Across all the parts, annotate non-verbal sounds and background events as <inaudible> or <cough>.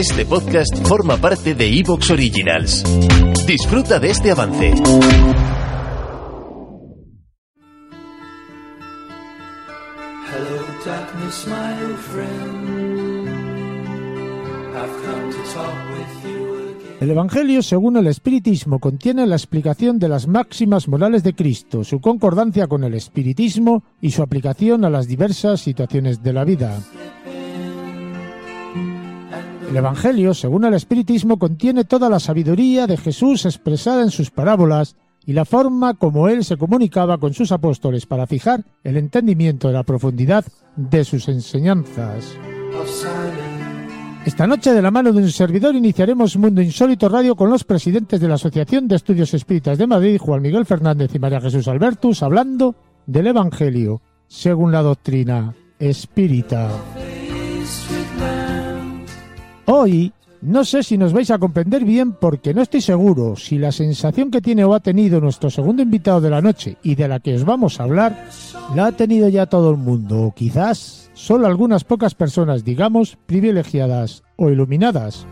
Este podcast forma parte de Evox Originals. Disfruta de este avance. Hello, darkness, my old friend. I've come to talk with you again. El Evangelio, según el Espiritismo, contiene la explicación de las máximas morales de Cristo, su concordancia con el Espiritismo y su aplicación a las diversas situaciones de la vida. El Evangelio, según el Espiritismo, contiene toda la sabiduría de Jesús expresada en sus parábolas y la forma como él se comunicaba con sus apóstoles para fijar el entendimiento de la profundidad de sus enseñanzas. Esta noche, de la mano de un servidor, iniciaremos Mundo Insólito Radio con los presidentes de la Asociación de Estudios Espíritas de Madrid, Juan Miguel Fernández y María Jesús Albertus, hablando del Evangelio según la doctrina espírita. Hoy no sé si nos vais a comprender bien porque no estoy seguro si la sensación que tiene o ha tenido nuestro segundo invitado de la noche y de la que os vamos a hablar la ha tenido ya todo el mundo o quizás solo algunas pocas personas, digamos, privilegiadas o iluminadas.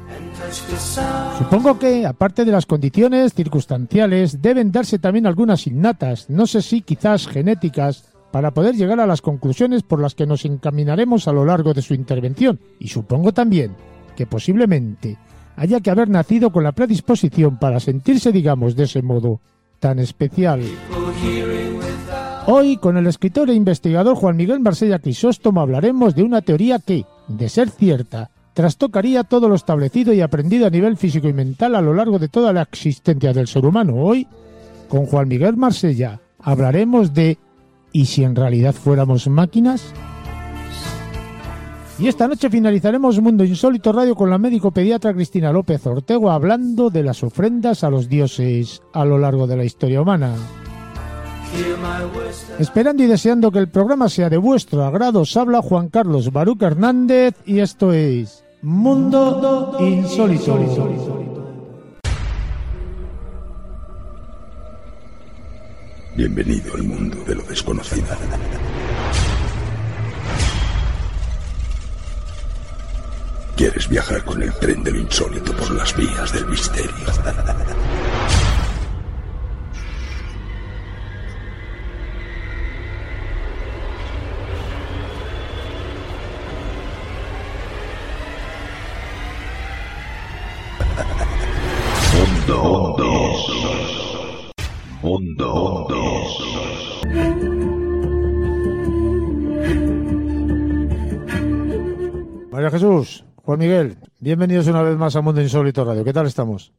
Supongo que, aparte de las condiciones circunstanciales, deben darse también algunas innatas, no sé si quizás genéticas, para poder llegar a las conclusiones por las que nos encaminaremos a lo largo de su intervención. Y supongo también que posiblemente haya que haber nacido con la predisposición para sentirse, digamos, de ese modo tan especial. Hoy, con el escritor e investigador Juan Miguel Marsella Crisóstomo, hablaremos de una teoría que, de ser cierta, trastocaría todo lo establecido y aprendido a nivel físico y mental a lo largo de toda la existencia del ser humano. Hoy, con Juan Miguel Marsella, hablaremos de ¿y si en realidad fuéramos máquinas? Y esta noche finalizaremos Mundo Insólito Radio con la médico pediatra Cristina López Ortego hablando de las ofrendas a los dioses a lo largo de la historia humana. Esperando y deseando que el programa sea de vuestro agrado, os habla Juan Carlos Baruch Hernández y esto es Mundo Insólito. Bienvenido al mundo de lo desconocido. ¿Quieres viajar con el tren de lo insólito por las vías del misterio? Mundo, mundo, mundo. María Jesús, Juan Miguel, bienvenidos una vez más a Mundo Insólito Radio. ¿Qué tal estamos?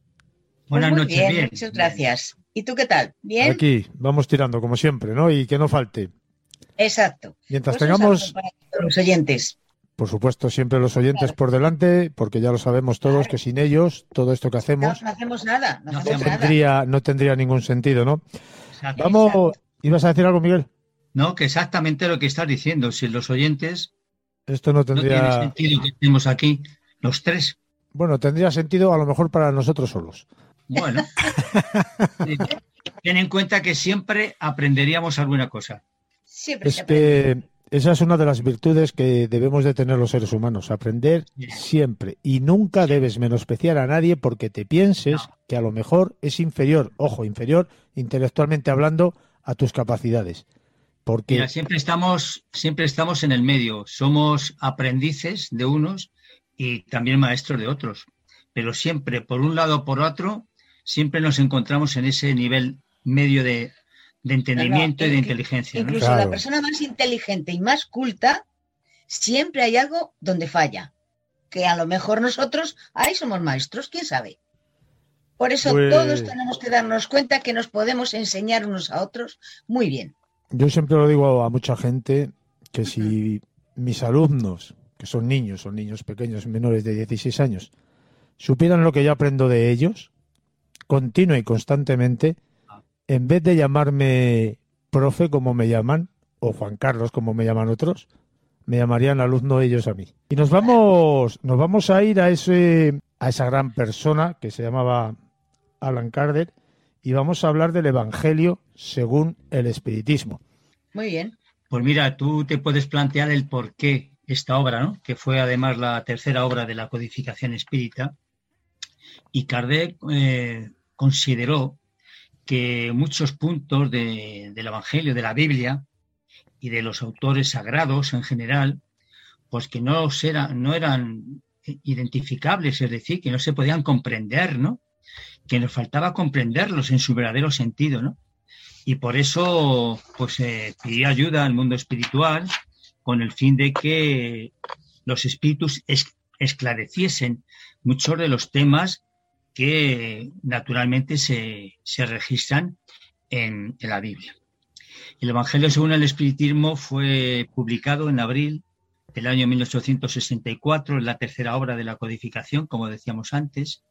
Pues Buenas muy noches, bien, bien. muchas gracias. ¿Y tú qué tal? ¿Bien? Aquí vamos tirando como siempre, ¿no? Y que no falte. Exacto. Mientras Pues tengamos, para los oyentes. por supuesto, siempre los oyentes Claro. por delante, porque ya lo sabemos todos que sin ellos todo esto que No, hacemos no hacemos nada, no, No hacemos no nada. tendría, no tendría ningún sentido, ¿no? Exacto. Vamos, ¿ibas a decir algo, Miguel? No, que exactamente lo que estás diciendo. Si los oyentes Esto no no tiene tendría, sentido que estemos aquí los tres. bueno, tendría sentido a lo mejor para nosotros solos. Bueno, <laughs> ten en cuenta que siempre aprenderíamos alguna cosa. Siempre Es que esa es una de las virtudes que debemos de tener los seres humanos, aprender Sí. siempre. Y nunca debes menospreciar a nadie porque te pienses No. que a lo mejor es inferior, ojo, inferior intelectualmente hablando a tus capacidades. Porque Mira, siempre estamos, siempre estamos en el medio. Somos aprendices de unos y también maestros de otros. Pero siempre, por un lado o por otro, siempre nos encontramos en ese nivel medio de, de entendimiento y de inteligencia. ¿no? Incluso Claro. la persona más inteligente y más culta, siempre hay algo donde falla. Que a lo mejor nosotros, ahí somos maestros, quién sabe. Por eso Pues- todos tenemos que darnos cuenta que nos podemos enseñar unos a otros muy bien. Yo siempre lo digo a mucha gente que si mis alumnos que son niños, son niños pequeños, menores de 16 años, supieran lo que yo aprendo de ellos, continua y constantemente, en vez de llamarme profe como me llaman, o Juan Carlos como me llaman otros, me llamarían alumno ellos a mí. Y nos vamos, nos vamos a ir a ese, a esa gran persona que se llamaba Alan Kardec y vamos a hablar del Evangelio según el Espiritismo. Muy bien. Pues mira, tú te puedes plantear el por qué esta obra, ¿no? que fue además la tercera obra de la codificación espírita, y Kardec eh, consideró que muchos puntos de- del Evangelio, de la Biblia y de los autores sagrados en general, pues que no, eran, no eran identificables, es decir, que no se podían comprender, ¿no? Que nos faltaba comprenderlos en su verdadero sentido, ¿no? Y por eso, pues, eh, pidió ayuda al mundo espiritual con el fin de que los espíritus es- esclareciesen muchos de los temas que naturalmente se, se registran en, la Biblia. El Evangelio según el Espiritismo fue publicado en abril del año 1864, en la tercera obra de la codificación, como decíamos antes,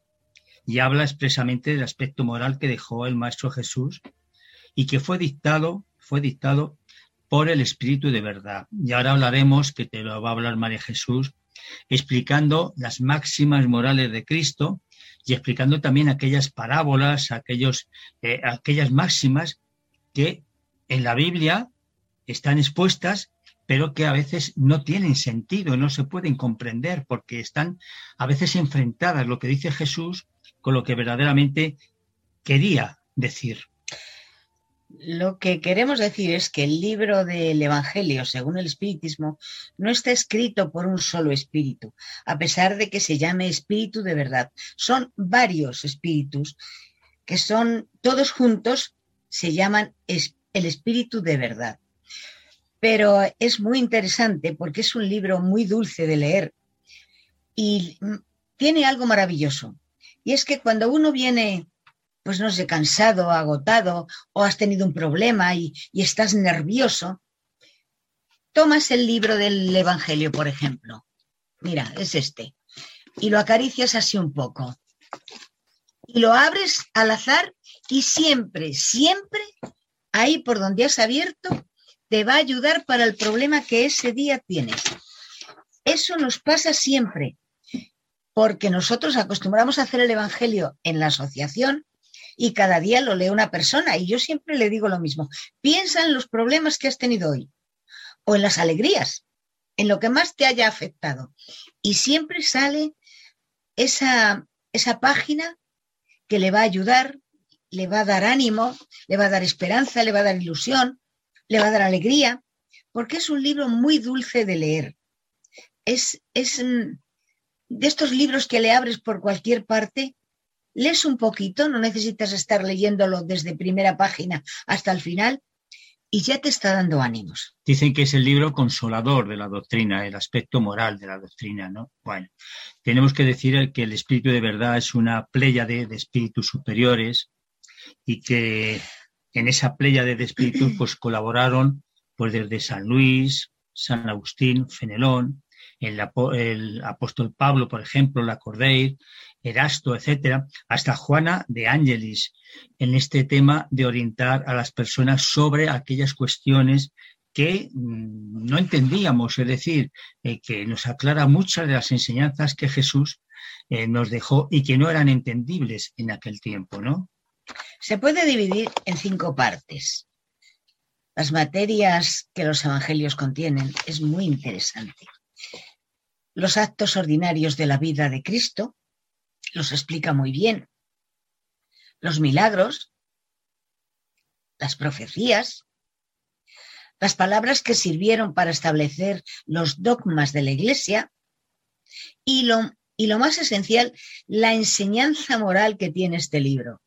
y habla expresamente del aspecto moral que dejó el Maestro Jesús y que fue dictado, fue dictado por el Espíritu de verdad. Y ahora hablaremos, que te lo va a hablar María Jesús, explicando las máximas morales de Cristo y explicando también aquellas parábolas, aquellos, eh, aquellas máximas que en la Biblia están expuestas, pero que a veces no tienen sentido, no se pueden comprender, porque están a veces enfrentadas lo que dice Jesús con lo que verdaderamente quería decir. Lo que queremos decir es que el libro del Evangelio, según el Espiritismo, no está escrito por un solo espíritu, a pesar de que se llame espíritu de verdad. Son varios espíritus que son todos juntos, se llaman el espíritu de verdad. Pero es muy interesante porque es un libro muy dulce de leer y mm, tiene algo maravilloso. Y es que cuando uno viene pues no sé, cansado, agotado, o has tenido un problema y, y estás nervioso, tomas el libro del Evangelio, por ejemplo. Mira, es este. Y lo acaricias así un poco. Y lo abres al azar y siempre, siempre, ahí por donde has abierto, te va a ayudar para el problema que ese día tienes. Eso nos pasa siempre, porque nosotros acostumbramos a hacer el Evangelio en la asociación y cada día lo lee una persona. Y yo siempre le digo lo mismo. Piensa en los problemas que has tenido hoy o en las alegrías, en lo que más te haya afectado. Y siempre sale esa, esa página que le va a ayudar, le va a dar ánimo, le va a dar esperanza, le va a dar ilusión, le va a dar alegría, porque es un libro muy dulce de leer. Es, es mm, de estos libros que le abres por cualquier parte lees un poquito, no necesitas estar leyéndolo desde primera página hasta el final y ya te está dando ánimos. Dicen que es el libro consolador de la doctrina, el aspecto moral de la doctrina, ¿no? Bueno, tenemos que decir que el espíritu de verdad es una pléyade de espíritus superiores y que en esa pléyade de espíritus pues <clears throat> colaboraron pues desde San Luis, San Agustín, Fenelón, el, apóstol Pablo, por ejemplo, la Cordeir, Erasto, etcétera, hasta Juana de Ángelis, en este tema de orientar a las personas sobre aquellas cuestiones que mm, no entendíamos, es decir, eh, que nos aclara muchas de las enseñanzas que Jesús eh, nos dejó y que no eran entendibles en aquel tiempo, ¿no? Se puede dividir en cinco partes. Las materias que los evangelios contienen es muy interesante. Los actos ordinarios de la vida de Cristo los explica muy bien. Los milagros, las profecías, las palabras que sirvieron para establecer los dogmas de la Iglesia y lo, y lo más esencial, la enseñanza moral que tiene este libro,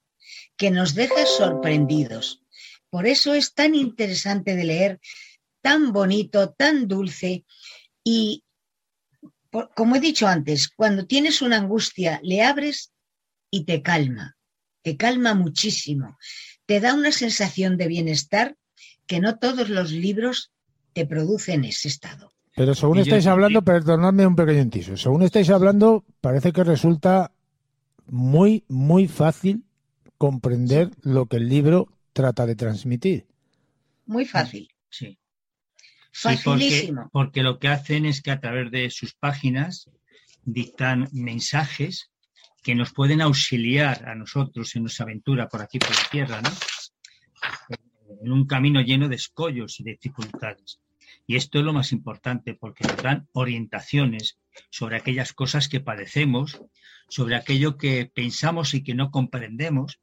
que nos deja sorprendidos. Por eso es tan interesante de leer, tan bonito, tan dulce y, por- como he dicho antes, cuando tienes una angustia, le abres y te calma, te calma muchísimo, te da una sensación de bienestar que no todos los libros te producen ese estado. Pero según yo- estáis hablando, perdonadme un pequeño inciso, según estáis hablando, parece que resulta muy, muy fácil comprender lo que el libro trata de transmitir. Muy fácil. Sí. Sí, porque, porque lo que hacen es que a través de sus páginas dictan mensajes que nos pueden auxiliar a nosotros en nuestra aventura por aquí por la tierra, ¿no? En un camino lleno de escollos y de dificultades. Y esto es lo más importante porque nos dan orientaciones sobre aquellas cosas que padecemos, sobre aquello que pensamos y que no comprendemos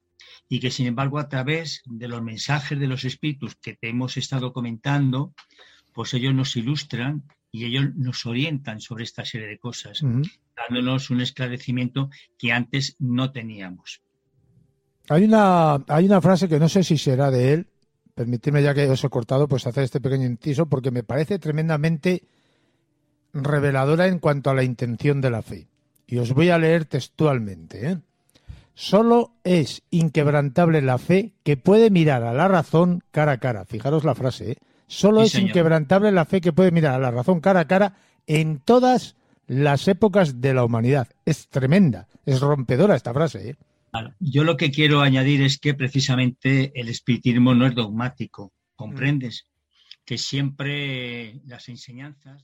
y que sin embargo a través de los mensajes de los espíritus que te hemos estado comentando, pues ellos nos ilustran y ellos nos orientan sobre esta serie de cosas, dándonos un esclarecimiento que antes no teníamos. Hay una, hay una frase que no sé si será de él, permitidme ya que os he cortado, pues hacer este pequeño inciso, porque me parece tremendamente reveladora en cuanto a la intención de la fe. Y os voy a leer textualmente. ¿eh? Solo es inquebrantable la fe que puede mirar a la razón cara a cara. Fijaros la frase. ¿eh? Solo Sí, es señor. inquebrantable la fe que puede mirar a la razón cara a cara en todas las épocas de la humanidad. Es tremenda, es rompedora esta frase. ¿eh? Claro. Yo lo que quiero añadir es que precisamente el espiritismo no es dogmático, ¿comprendes? Que siempre las enseñanzas...